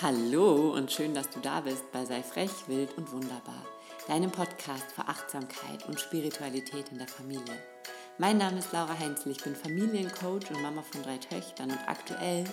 Hallo und schön, dass du da bist bei Sei frech, wild und wunderbar, deinem Podcast für Achtsamkeit und Spiritualität in der Familie. Mein Name ist Laura Heinzel, ich bin Familiencoach und Mama von drei Töchtern und aktuell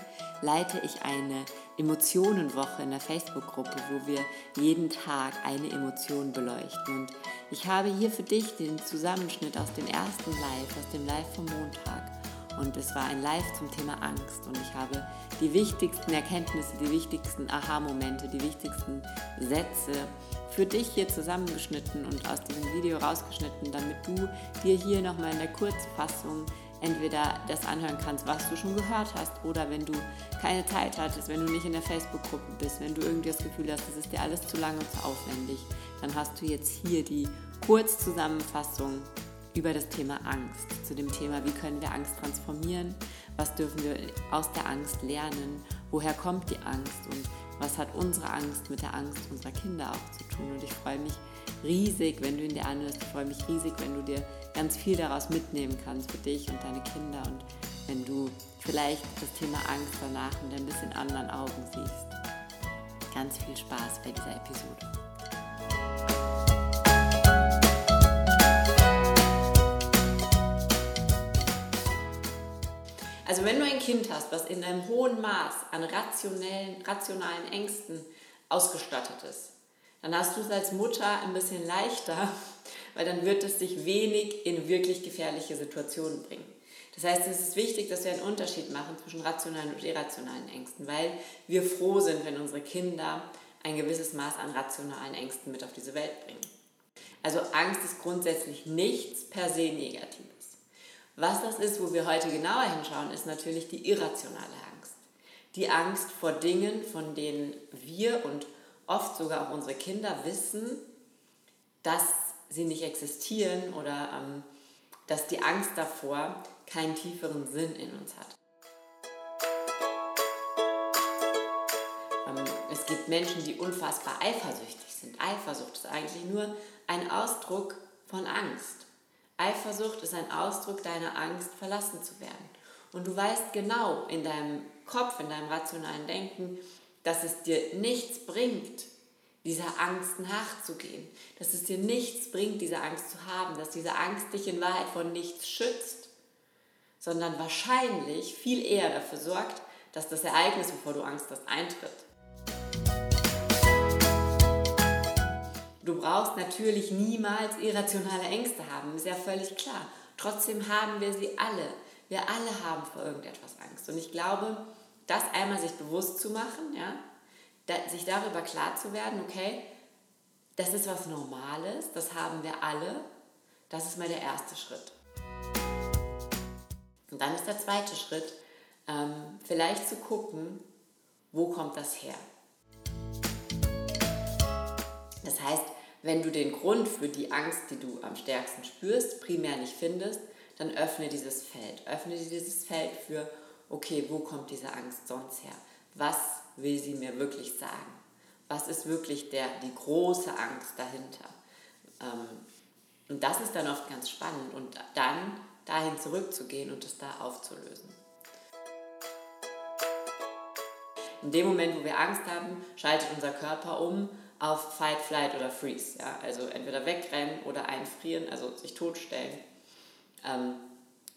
leite ich eine Emotionenwoche in der Facebook-Gruppe, wo wir jeden Tag eine Emotion beleuchten. Und ich habe hier für dich den Zusammenschnitt aus dem ersten Live, aus dem Live vom Montag. Und es war ein Live zum Thema Angst. Und ich habe die wichtigsten Erkenntnisse, die wichtigsten Aha-Momente, die wichtigsten Sätze für dich hier zusammengeschnitten und aus diesem Video rausgeschnitten, damit du dir hier nochmal in der Kurzfassung entweder das anhören kannst, was du schon gehört hast, oder wenn du keine Zeit hattest, wenn du nicht in der Facebook-Gruppe bist, wenn du irgendwie das Gefühl hast, das ist dir alles zu lang und zu aufwendig, dann hast du jetzt hier die Kurzzusammenfassung über das Thema Angst, zu dem Thema, wie können wir Angst transformieren, was dürfen wir aus der Angst lernen, woher kommt die Angst und was hat unsere Angst mit der Angst unserer Kinder auch zu tun. Und ich freue mich riesig, wenn du ihn dir anhörst. Ich freue mich riesig, wenn du dir ganz viel daraus mitnehmen kannst für dich und deine Kinder und wenn du vielleicht das Thema Angst danach mit ein bisschen anderen Augen siehst. Ganz viel Spaß bei dieser Episode. Also wenn du ein Kind hast, was in einem hohen Maß an rationellen, rationalen Ängsten ausgestattet ist, dann hast du es als Mutter ein bisschen leichter, weil dann wird es dich wenig in wirklich gefährliche Situationen bringen. Das heißt, es ist wichtig, dass wir einen Unterschied machen zwischen rationalen und irrationalen Ängsten, weil wir froh sind, wenn unsere Kinder ein gewisses Maß an rationalen Ängsten mit auf diese Welt bringen. Also Angst ist grundsätzlich nichts per se Negatives. Was das ist, wo wir heute genauer hinschauen, ist natürlich die irrationale Angst. Die Angst vor Dingen, von denen wir und oft sogar auch unsere Kinder wissen, dass sie nicht existieren oder ähm, dass die Angst davor keinen tieferen Sinn in uns hat. Ähm, es gibt Menschen, die unfassbar eifersüchtig sind. Eifersucht ist eigentlich nur ein Ausdruck von Angst. Eifersucht ist ein Ausdruck deiner Angst, verlassen zu werden. Und du weißt genau in deinem Kopf, in deinem rationalen Denken, dass es dir nichts bringt, dieser Angst nachzugehen. Dass es dir nichts bringt, diese Angst zu haben. Dass diese Angst dich in Wahrheit von nichts schützt, sondern wahrscheinlich viel eher dafür sorgt, dass das Ereignis, wovor du Angst hast, eintritt. Du brauchst natürlich niemals irrationale Ängste haben, ist ja völlig klar. Trotzdem haben wir sie alle. Wir alle haben vor irgendetwas Angst. Und ich glaube, das einmal sich bewusst zu machen, ja, sich darüber klar zu werden, okay, das ist was Normales, das haben wir alle, das ist mal der erste Schritt. Und dann ist der zweite Schritt, ähm, vielleicht zu gucken, wo kommt das her? Das heißt, wenn du den Grund für die Angst, die du am stärksten spürst, primär nicht findest, dann öffne dieses Feld. Öffne dieses Feld für, okay, wo kommt diese Angst sonst her? Was will sie mir wirklich sagen? Was ist wirklich der, die große Angst dahinter? Ähm, und das ist dann oft ganz spannend und dann dahin zurückzugehen und es da aufzulösen. In dem Moment, wo wir Angst haben, schaltet unser Körper um auf Fight, Flight oder Freeze. Ja? Also entweder wegrennen oder einfrieren, also sich totstellen ähm,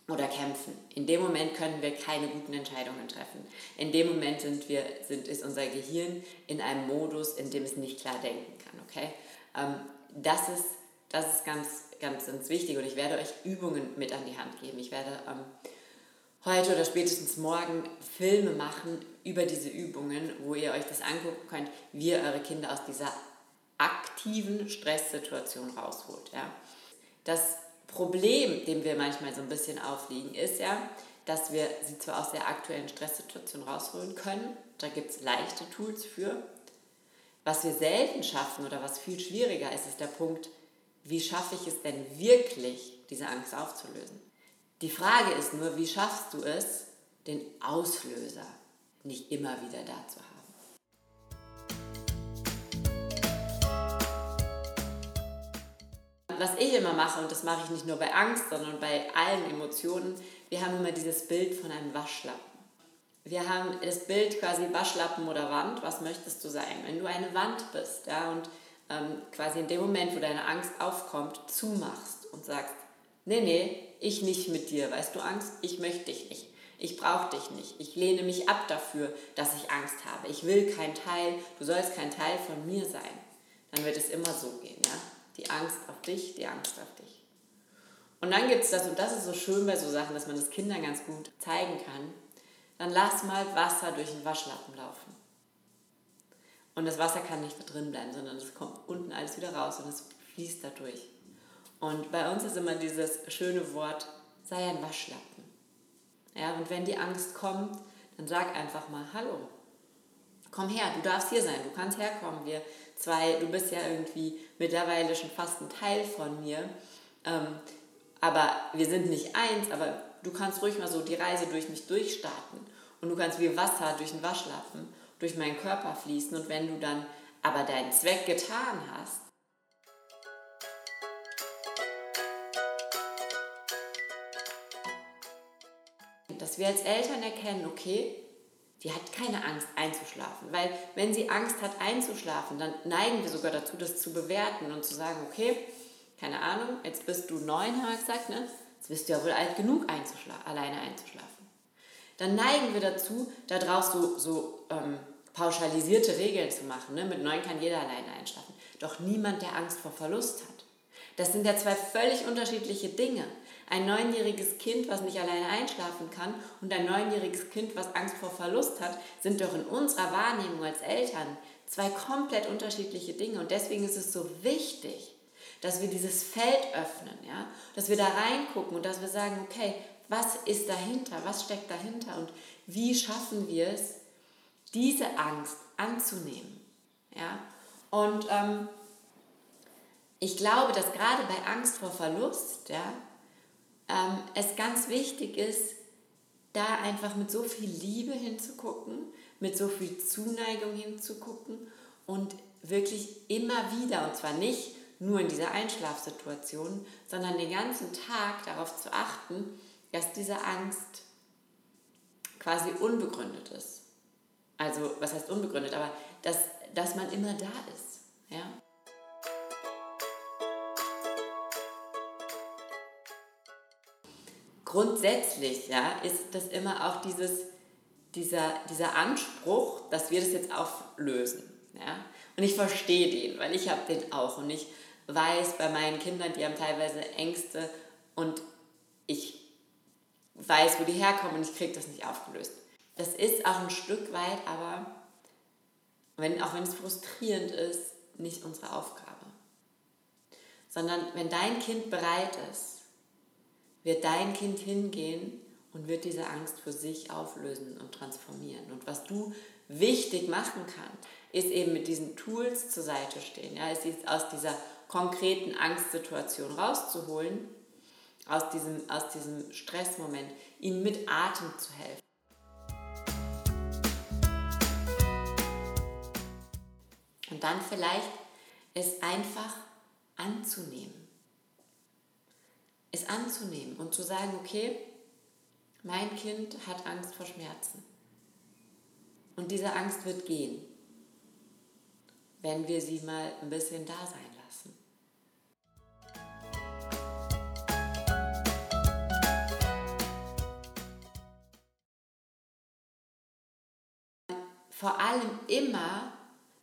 oder kämpfen. In dem Moment können wir keine guten Entscheidungen treffen. In dem Moment sind wir, sind, ist unser Gehirn in einem Modus, in dem es nicht klar denken kann. Okay? Ähm, das ist, das ist ganz, ganz, ganz wichtig und ich werde euch Übungen mit an die Hand geben. Ich werde ähm, heute oder spätestens morgen Filme machen über diese Übungen, wo ihr euch das angucken könnt, wie ihr eure Kinder aus dieser aktiven Stresssituation rausholt. Ja. Das Problem, dem wir manchmal so ein bisschen aufliegen, ist ja, dass wir sie zwar aus der aktuellen Stresssituation rausholen können, da gibt es leichte Tools für. Was wir selten schaffen oder was viel schwieriger ist, ist der Punkt, wie schaffe ich es denn wirklich, diese Angst aufzulösen? Die Frage ist nur, wie schaffst du es, den Auslöser nicht immer wieder da zu haben? Was ich immer mache, und das mache ich nicht nur bei Angst, sondern bei allen Emotionen, wir haben immer dieses Bild von einem Waschlappen. wir haben das Bild quasi Waschlappen oder Wand. Was möchtest du sein? Wenn du eine Wand bist ja, und ähm, quasi in dem Moment, wo deine Angst aufkommt, zumachst und sagst, nee, nee, ich nicht mit dir, weißt du Angst? Ich möchte dich nicht. Ich brauche dich nicht. Ich lehne mich ab dafür, dass ich Angst habe. Ich will kein Teil, du sollst kein Teil von mir sein. Dann wird es immer so gehen, ja? Die Angst auf dich, die Angst auf dich. Und dann gibt es das, und das ist so schön bei so Sachen, dass man das Kindern ganz gut zeigen kann, dann lass mal Wasser durch den Waschlappen laufen. Und das Wasser kann nicht da drin bleiben, sondern es kommt unten alles wieder raus und es fließt da durch. Und bei uns ist immer dieses schöne Wort, sei ein Waschlappen. Ja, und wenn die Angst kommt, dann sag einfach mal Hallo. Komm her, du darfst hier sein, du kannst herkommen. Wir zwei, du bist ja irgendwie mittlerweile schon fast ein Teil von mir. Ähm, aber wir sind nicht eins, aber du kannst ruhig mal so die Reise durch mich durchstarten. Und du kannst wie Wasser durch den Waschlappen, durch meinen Körper fließen. Und wenn du dann aber deinen Zweck getan hast, dass wir als Eltern erkennen, okay, die hat keine Angst einzuschlafen. Weil wenn sie Angst hat einzuschlafen, dann neigen wir sogar dazu, das zu bewerten und zu sagen, okay, keine Ahnung, jetzt bist du neun, haben wir gesagt, ne? Jetzt bist du ja wohl alt genug, einzuschlafen, alleine einzuschlafen. Dann neigen wir dazu, daraus so, so ähm, pauschalisierte Regeln zu machen. Ne? Mit neun kann jeder alleine einschlafen. Doch niemand, der Angst vor Verlust hat. Das sind ja zwei völlig unterschiedliche Dinge. Ein neunjähriges Kind, was nicht alleine einschlafen kann, und ein neunjähriges Kind, was Angst vor Verlust hat, sind doch in unserer Wahrnehmung als Eltern zwei komplett unterschiedliche Dinge. Und deswegen ist es so wichtig, dass wir dieses Feld öffnen, ja? dass wir da reingucken und dass wir sagen, okay, was ist dahinter, was steckt dahinter und wie schaffen wir es, diese Angst anzunehmen. Ja? Und ähm, ich glaube, dass gerade bei Angst vor Verlust ja, ähm, es ganz wichtig ist, da einfach mit so viel Liebe hinzugucken, mit so viel Zuneigung hinzugucken und wirklich immer wieder, und zwar nicht nur in dieser Einschlafsituation, sondern den ganzen Tag darauf zu achten, dass diese Angst quasi unbegründet ist. Also, was heißt unbegründet, aber dass, dass man immer da ist. Ja? Grundsätzlich ja, ist das immer auch dieses, dieser, dieser Anspruch, dass wir das jetzt auflösen. Ja? Und ich verstehe den, weil ich habe den auch. Und ich weiß bei meinen Kindern, die haben teilweise Ängste und ich weiß, wo die herkommen und ich kriege das nicht aufgelöst. Das ist auch ein Stück weit, aber wenn, auch wenn es frustrierend ist, nicht unsere Aufgabe. Sondern wenn dein Kind bereit ist, wird dein Kind hingehen und wird diese Angst für sich auflösen und transformieren. Und was du wichtig machen kannst, ist eben mit diesen Tools zur Seite stehen. Ja, ist aus dieser konkreten Angstsituation rauszuholen, aus diesem, aus diesem Stressmoment, ihnen mit Atem zu helfen. Und dann vielleicht es einfach anzunehmen. Es anzunehmen und zu sagen, okay, mein Kind hat Angst vor Schmerzen. Und diese Angst wird gehen, wenn wir sie mal ein bisschen da sein lassen. Vor allem immer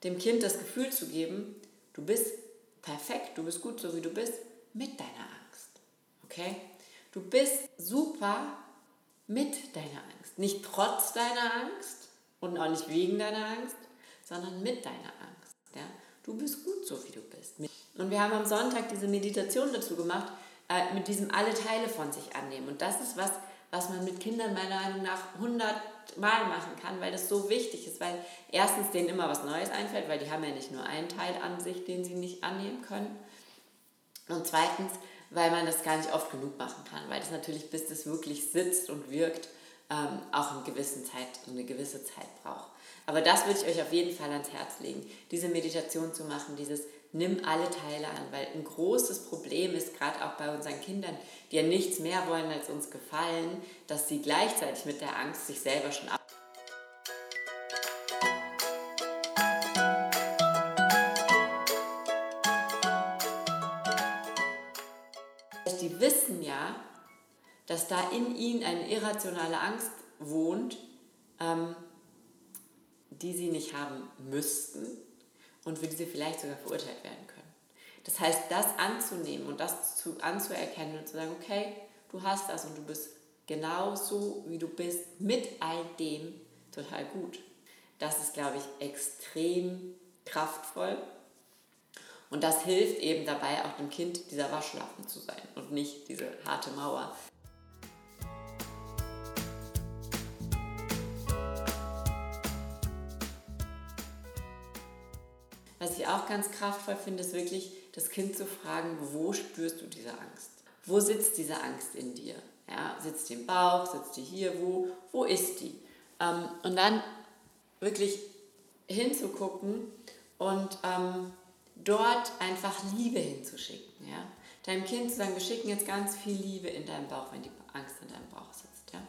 dem Kind das Gefühl zu geben, du bist perfekt, du bist gut so wie du bist, mit deiner Angst. Okay? Du bist super mit deiner Angst. Nicht trotz deiner Angst und auch nicht wegen deiner Angst, sondern mit deiner Angst. Ja? Du bist gut so wie du bist. Und wir haben am Sonntag diese Meditation dazu gemacht, äh, mit diesem alle Teile von sich annehmen. Und das ist was, was man mit Kindern meiner Meinung nach 100 Mal machen kann, weil das so wichtig ist, weil erstens denen immer was Neues einfällt, weil die haben ja nicht nur einen Teil an sich, den sie nicht annehmen können. Und zweitens, weil man das gar nicht oft genug machen kann, weil das natürlich, bis das wirklich sitzt und wirkt, ähm, auch eine gewisse, Zeit, eine gewisse Zeit braucht. Aber das würde ich euch auf jeden Fall ans Herz legen, diese Meditation zu machen, dieses nimm alle Teile an, weil ein großes Problem ist gerade auch bei unseren Kindern, die ja nichts mehr wollen als uns gefallen, dass sie gleichzeitig mit der Angst sich selber schon ab. Dass da in ihnen eine irrationale Angst wohnt, ähm, die sie nicht haben müssten und für die sie vielleicht sogar verurteilt werden können. Das heißt, das anzunehmen und das zu, anzuerkennen und zu sagen, okay, du hast das und du bist genauso, wie du bist, mit all dem total gut. Das ist, glaube ich, extrem kraftvoll. Und das hilft eben dabei, auch dem Kind dieser Waschlappen zu sein und nicht diese harte Mauer. Auch ganz kraftvoll finde, ist wirklich das Kind zu fragen, wo spürst du diese Angst? Wo sitzt diese Angst in dir? Ja, sitzt die im Bauch, sitzt die hier, wo, wo ist die? Ähm, und dann wirklich hinzugucken und ähm, dort einfach Liebe hinzuschicken. Ja? Deinem Kind zu sagen, wir schicken jetzt ganz viel Liebe in deinen Bauch, wenn die Angst in deinem Bauch sitzt. Ja?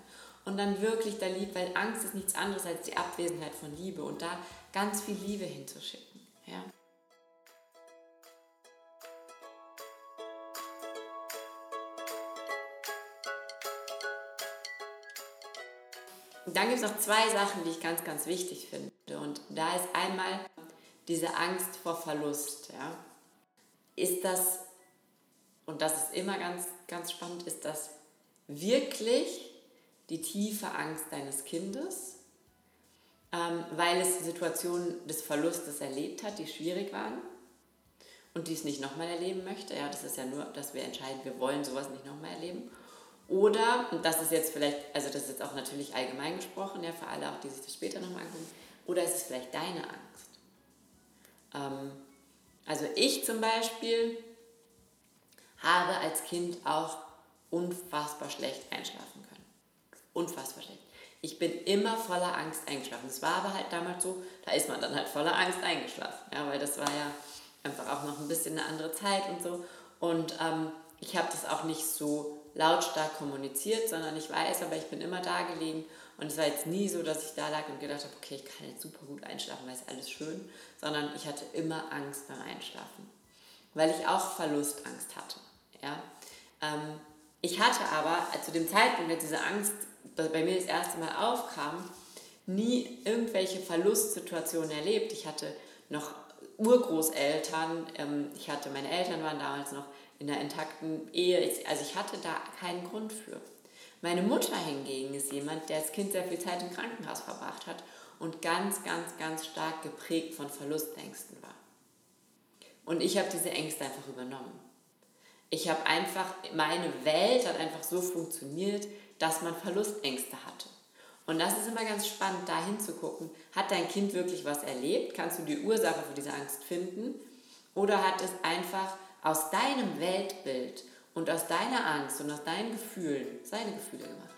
Und dann wirklich da lieb, weil Angst ist nichts anderes als die Abwesenheit von Liebe und da ganz viel Liebe hinzuschicken. Ja. Dann gibt es noch zwei Sachen, die ich ganz, ganz wichtig finde. Und da ist einmal diese Angst vor Verlust. Ja. Ist das, und das ist immer ganz, ganz spannend, ist das wirklich die tiefe Angst deines Kindes? ähm, weil es Situationen des Verlustes erlebt hat, die schwierig waren und die es nicht nochmal erleben möchte. Ja, das ist ja nur, dass wir entscheiden, wir wollen sowas nicht nochmal erleben. Oder, und das ist jetzt vielleicht, also das ist jetzt auch natürlich allgemein gesprochen, ja, für alle auch, die sich das später nochmal angucken, oder ist es vielleicht deine Angst? Ähm, also ich zum Beispiel habe als Kind auch unfassbar schlecht einschlafen können. Unfassbar schlecht. Ich bin immer voller Angst eingeschlafen. Es war aber halt damals so, da ist man dann halt voller Angst eingeschlafen. Ja, weil das war ja einfach auch noch ein bisschen eine andere Zeit und so. Und ähm, ich habe das auch nicht so lautstark kommuniziert, sondern ich weiß, aber ich bin immer da gelegen und es war jetzt nie so, dass ich da lag und gedacht habe, okay, ich kann jetzt super gut einschlafen, weil es alles schön, sondern ich hatte immer Angst beim Einschlafen, weil ich auch Verlustangst hatte. Ja? Ähm, ich hatte aber zu dem Zeitpunkt, als diese Angst bei mir das erste Mal aufkam, nie irgendwelche Verlustsituationen erlebt. Ich hatte noch Urgroßeltern, ähm, ich hatte, meine Eltern waren damals noch in einer intakten Ehe, also ich hatte da keinen Grund für. Meine Mutter hingegen ist jemand, der als Kind sehr viel Zeit im Krankenhaus verbracht hat und ganz, ganz, ganz stark geprägt von Verlustängsten war. Und ich habe diese Ängste einfach übernommen. Ich habe einfach, meine Welt hat einfach so funktioniert, dass man Verlustängste hatte. Und das ist immer ganz spannend, da hinzugucken. Hat dein Kind wirklich was erlebt? Kannst du die Ursache für diese Angst finden? Oder hat es einfach aus deinem Weltbild und aus deiner Angst und aus deinen Gefühlen seine Gefühle gemacht?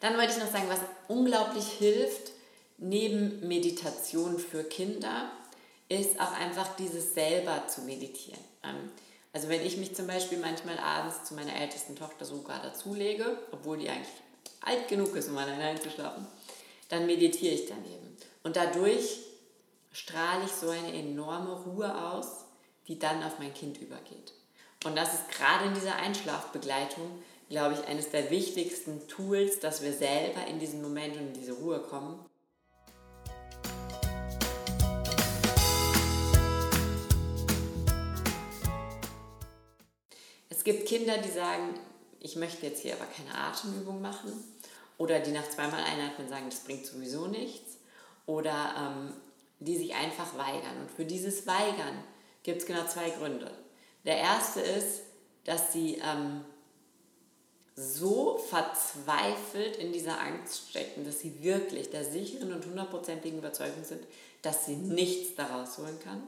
Dann wollte ich noch sagen, was unglaublich hilft, neben Meditation für Kinder ist auch einfach dieses selber zu meditieren. Also wenn ich mich zum Beispiel manchmal abends zu meiner ältesten Tochter sogar dazulege, obwohl die eigentlich alt genug ist, um alleine einzuschlafen, dann meditiere ich daneben. Und dadurch strahle ich so eine enorme Ruhe aus, die dann auf mein Kind übergeht. Und das ist gerade in dieser Einschlafbegleitung, glaube ich, eines der wichtigsten Tools, dass wir selber in diesen Moment und in diese Ruhe kommen gibt Kinder, die sagen, ich möchte jetzt hier aber keine Atemübung machen. Oder die nach zweimal einatmen sagen, das bringt sowieso nichts. Oder ähm, die sich einfach weigern. Und für dieses Weigern gibt es genau zwei Gründe. Der erste ist, dass sie ähm, so verzweifelt in dieser Angst stecken, dass sie wirklich der sicheren und hundertprozentigen Überzeugung sind, dass sie nichts daraus holen kann.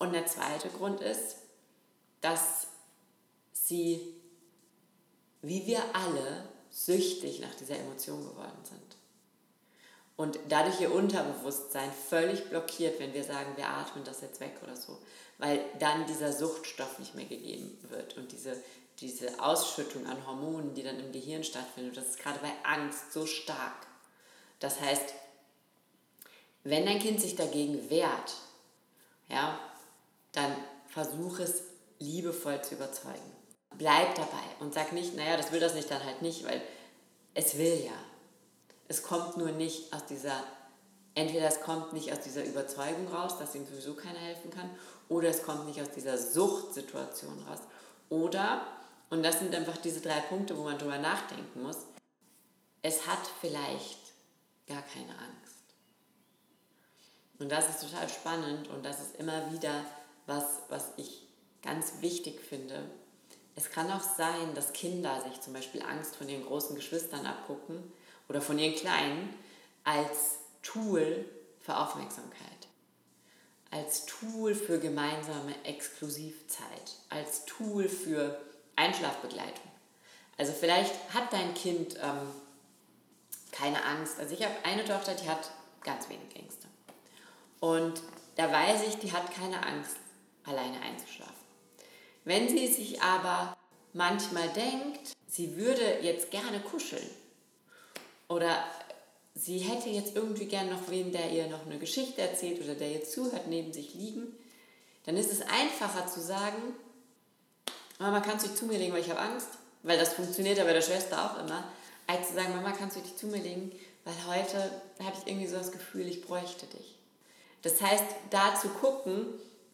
Und der zweite Grund ist, dass sie, wie wir alle, süchtig nach dieser Emotion geworden sind. Und dadurch ihr Unterbewusstsein völlig blockiert, wenn wir sagen, wir atmen das jetzt weg oder so, weil dann dieser Suchtstoff nicht mehr gegeben wird und diese, diese Ausschüttung an Hormonen, die dann im Gehirn stattfindet, das ist gerade bei Angst so stark. Das heißt, wenn dein Kind sich dagegen wehrt, ja, dann versuch es liebevoll zu überzeugen. Bleib dabei und sag nicht, naja, das will das nicht, dann halt nicht, weil es will ja. Es kommt nur nicht aus dieser, entweder es kommt nicht aus dieser Überzeugung raus, dass ihm sowieso keiner helfen kann, oder es kommt nicht aus dieser Suchtsituation raus. Oder, und das sind einfach diese drei Punkte, wo man drüber nachdenken muss, es hat vielleicht gar keine Angst. Und das ist total spannend und das ist immer wieder was, was ich ganz wichtig finde. Es kann auch sein, dass Kinder sich zum Beispiel Angst von ihren großen Geschwistern abgucken oder von ihren Kleinen als Tool für Aufmerksamkeit, als Tool für gemeinsame Exklusivzeit, als Tool für Einschlafbegleitung. Also vielleicht hat dein Kind ähm, keine Angst. Also ich habe eine Tochter, die hat ganz wenig Ängste. Und da weiß ich, die hat keine Angst, alleine einzuschlafen. Wenn sie sich aber manchmal denkt, sie würde jetzt gerne kuscheln oder sie hätte jetzt irgendwie gern noch wen, der ihr noch eine Geschichte erzählt oder der ihr zuhört, neben sich liegen, dann ist es einfacher zu sagen, Mama, kannst du dich zu mir legen, weil ich habe Angst? Weil das funktioniert ja bei der Schwester auch immer, als zu sagen, Mama, kannst du dich zu mir legen, weil heute habe ich irgendwie so das Gefühl, ich bräuchte dich. Das heißt, da zu gucken,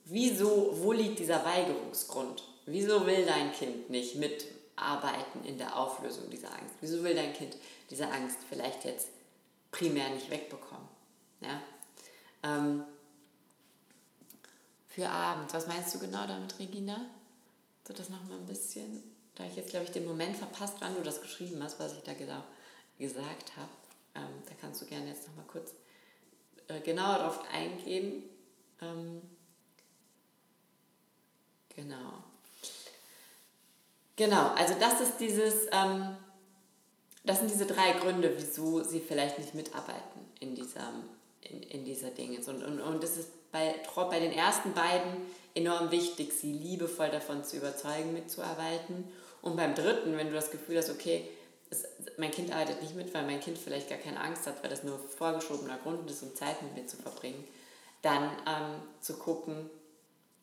wieso, wo liegt dieser Weigerungsgrund? Wieso will dein Kind nicht mitarbeiten in der Auflösung dieser Angst? Wieso will dein Kind diese Angst vielleicht jetzt primär nicht wegbekommen? Ja? Ähm, für abends, was meinst du genau damit, Regina? So das nochmal ein bisschen, da ich jetzt, glaube ich, den Moment verpasst, wann du das geschrieben hast, was ich da genau gesagt habe. Ähm, da kannst du gerne jetzt nochmal kurz äh, genauer darauf eingehen. Ähm, genau. Genau, also das ist dieses, ähm, das sind diese drei Gründe, wieso sie vielleicht nicht mitarbeiten in dieser, in, in dieser Dinge. Und, und, und es ist bei, bei den ersten beiden enorm wichtig, sie liebevoll davon zu überzeugen, mitzuarbeiten. Und beim dritten, wenn du das Gefühl hast, okay, es, mein Kind arbeitet nicht mit, weil mein Kind vielleicht gar keine Angst hat, weil das nur vorgeschobener Grund ist, um Zeit mit mir zu verbringen, dann ähm, zu gucken,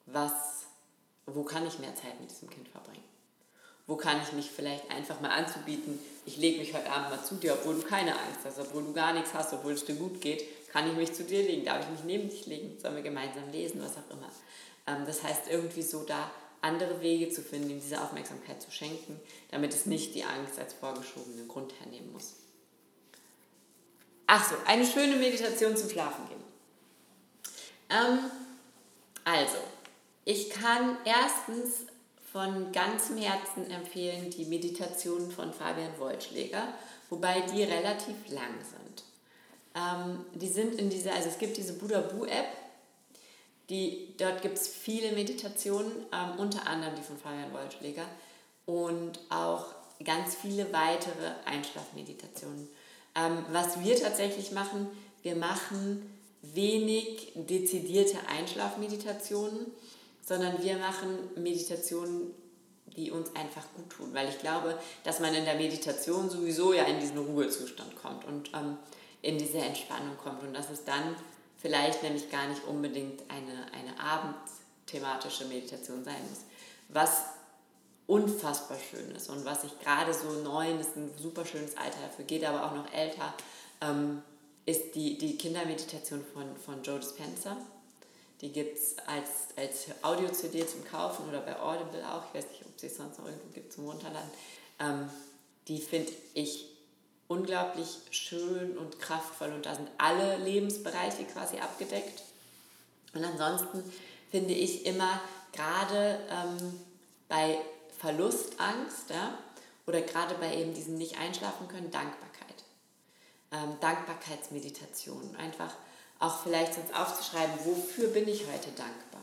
was, wo kann ich mehr Zeit mit diesem Kind verbringen? Wo kann ich mich vielleicht einfach mal anzubieten, ich lege mich heute Abend mal zu dir, obwohl du keine Angst hast, obwohl du gar nichts hast, obwohl es dir gut geht, kann ich mich zu dir legen, darf ich mich neben dich legen, sollen wir gemeinsam lesen, was auch immer. Ähm, das heißt, irgendwie so da andere Wege zu finden, ihm diese Aufmerksamkeit zu schenken, damit es nicht die Angst als vorgeschobenen Grund hernehmen muss. Achso, eine schöne Meditation zum Schlafen gehen. Ähm, also, ich kann erstens von ganzem Herzen empfehlen die Meditation von Fabian Wollschläger, wobei die relativ lang sind. Ähm, die sind in dieser, also es gibt diese Buddha Bu App, die, dort gibt es viele Meditationen, ähm, unter anderem die von Fabian Wollschläger und auch ganz viele weitere Einschlafmeditationen. Ähm, was wir tatsächlich machen, wir machen wenig dezidierte Einschlafmeditationen, sondern wir machen Meditationen, die uns einfach gut tun, weil ich glaube, dass man in der Meditation sowieso ja in diesen Ruhezustand kommt und ähm, in diese Entspannung kommt und dass es dann vielleicht nämlich gar nicht unbedingt eine, eine abendthematische Meditation sein muss. Was unfassbar schön ist und was ich gerade so neun, ist ein super schönes Alter dafür, geht aber auch noch älter, ähm, ist die, die Kindermeditation von, von Joe Dispenza. Die gibt es als, als Audio-CD zum Kaufen oder bei Audible auch. Ich weiß nicht, ob sie es sonst noch irgendwo gibt zum Runterladen. Ähm, die finde ich unglaublich schön und kraftvoll und da sind alle Lebensbereiche quasi abgedeckt. Und ansonsten finde ich immer gerade ähm, bei Verlustangst ja, oder gerade bei eben diesen nicht einschlafen können, Dankbarkeit. Ähm, Dankbarkeitsmeditation. Einfach auch vielleicht sonst aufzuschreiben, wofür bin ich heute dankbar?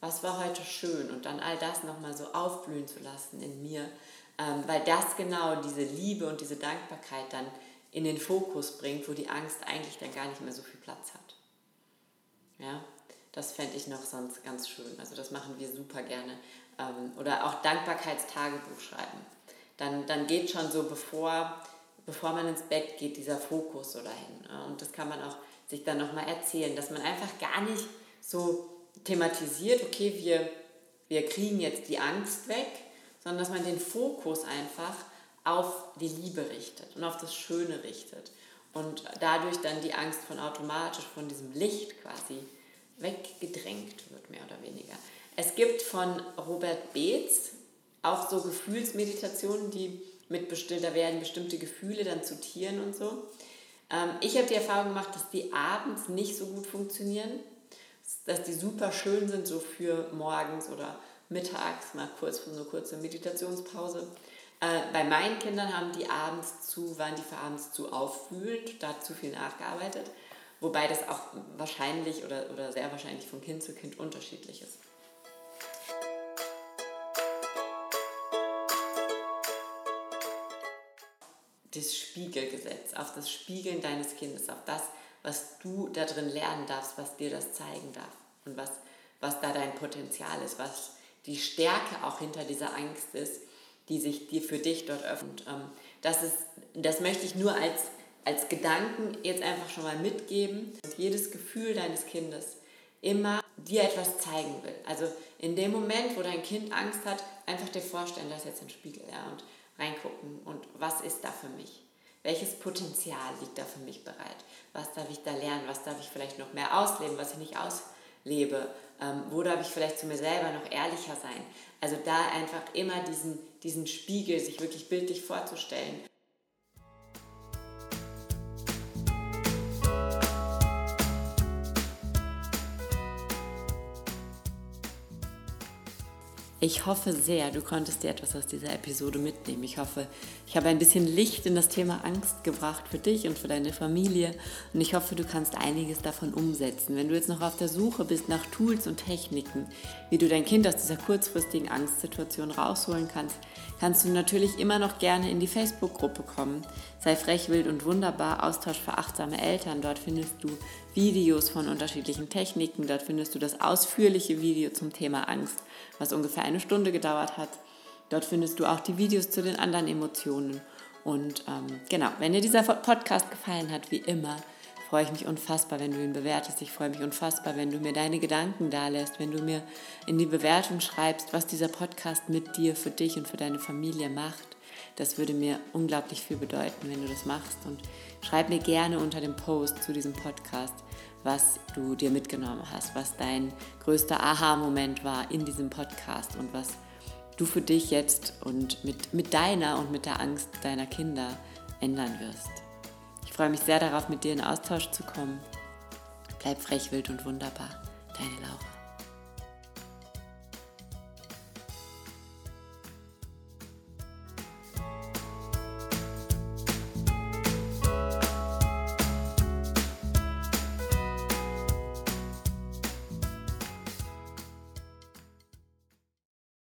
Was war heute schön? Und dann all das nochmal so aufblühen zu lassen in mir ähm, weil das genau diese Liebe und diese Dankbarkeit dann in den Fokus bringt, wo die Angst eigentlich dann gar nicht mehr so viel Platz hat. Ja, das fände ich noch sonst ganz schön. Also das machen wir super gerne. Ähm, oder auch Dankbarkeitstagebuch schreiben. Dann, dann geht schon so, bevor, bevor man ins Bett geht, dieser Fokus so dahin. Und das kann man auch sich dann nochmal erzählen, dass man einfach gar nicht so thematisiert, okay, wir, wir kriegen jetzt die Angst weg, sondern dass man den Fokus einfach auf die Liebe richtet und auf das Schöne richtet und dadurch dann die Angst von automatisch von diesem Licht quasi weggedrängt wird, mehr oder weniger. Es gibt von Robert Beetz auch so Gefühlsmeditationen, die mit da werden bestimmte Gefühle dann zu Tieren und so. Ähm, ich habe die Erfahrung gemacht, dass die abends nicht so gut funktionieren, dass die super schön sind, so für morgens oder mittags, mal kurz für so eine kurze Meditationspause. Äh, bei meinen Kindern haben die abends zu, waren die für abends zu aufwühlend, da hat zu viel nachgearbeitet, wobei das auch wahrscheinlich oder, oder sehr wahrscheinlich von Kind zu Kind unterschiedlich ist. Das Spiegelgesetz, auf das Spiegeln deines Kindes, auf das, was du da drin lernen darfst, was dir das zeigen darf und was, was da dein Potenzial ist, was die Stärke auch hinter dieser Angst ist, die sich dir für dich dort öffnet. Ähm, das, ist, das möchte ich nur als, als Gedanken jetzt einfach schon mal mitgeben, dass jedes Gefühl deines Kindes immer dir etwas zeigen will. Also in dem Moment, wo dein Kind Angst hat, einfach dir vorstellen, da ist jetzt ein Spiegel ja, und reingucken und was ist da für mich? Welches Potenzial liegt da für mich bereit? Was darf ich da lernen? Was darf ich vielleicht noch mehr ausleben, was ich nicht auslebe? Ähm, wo darf ich vielleicht zu mir selber noch ehrlicher sein? Also da einfach immer diesen, diesen Spiegel sich wirklich bildlich vorzustellen Ich hoffe sehr, du konntest dir etwas aus dieser Episode mitnehmen. Ich hoffe, ich habe ein bisschen Licht in das Thema Angst gebracht für dich und für deine Familie. Und ich hoffe, du kannst einiges davon umsetzen. Wenn du jetzt noch auf der Suche bist nach Tools und Techniken, wie du dein Kind aus dieser kurzfristigen Angstsituation rausholen kannst, kannst du natürlich immer noch gerne in die Facebook-Gruppe kommen. Sei frech, wild und wunderbar, Austausch für achtsame Eltern. Dort findest du Videos von unterschiedlichen Techniken. Dort findest du das ausführliche Video zum Thema Angst was ungefähr eine Stunde gedauert hat. Dort findest du auch die Videos zu den anderen Emotionen. Und ähm, genau, wenn dir dieser Podcast gefallen hat, wie immer, freue ich mich unfassbar, wenn du ihn bewertest. Ich freue mich unfassbar, wenn du mir deine Gedanken dalässt, wenn du mir in die Bewertung schreibst, was dieser Podcast mit dir, für dich und für deine Familie macht. Das würde mir unglaublich viel bedeuten, wenn du das machst. Und schreib mir gerne unter dem Post zu diesem Podcast, was du dir mitgenommen hast, was dein größter Aha-Moment war in diesem Podcast und was du für dich jetzt und mit, mit deiner und mit der Angst deiner Kinder ändern wirst. Ich freue mich sehr darauf, mit dir in Austausch zu kommen. Bleib frech, wild und wunderbar. Deine Laura.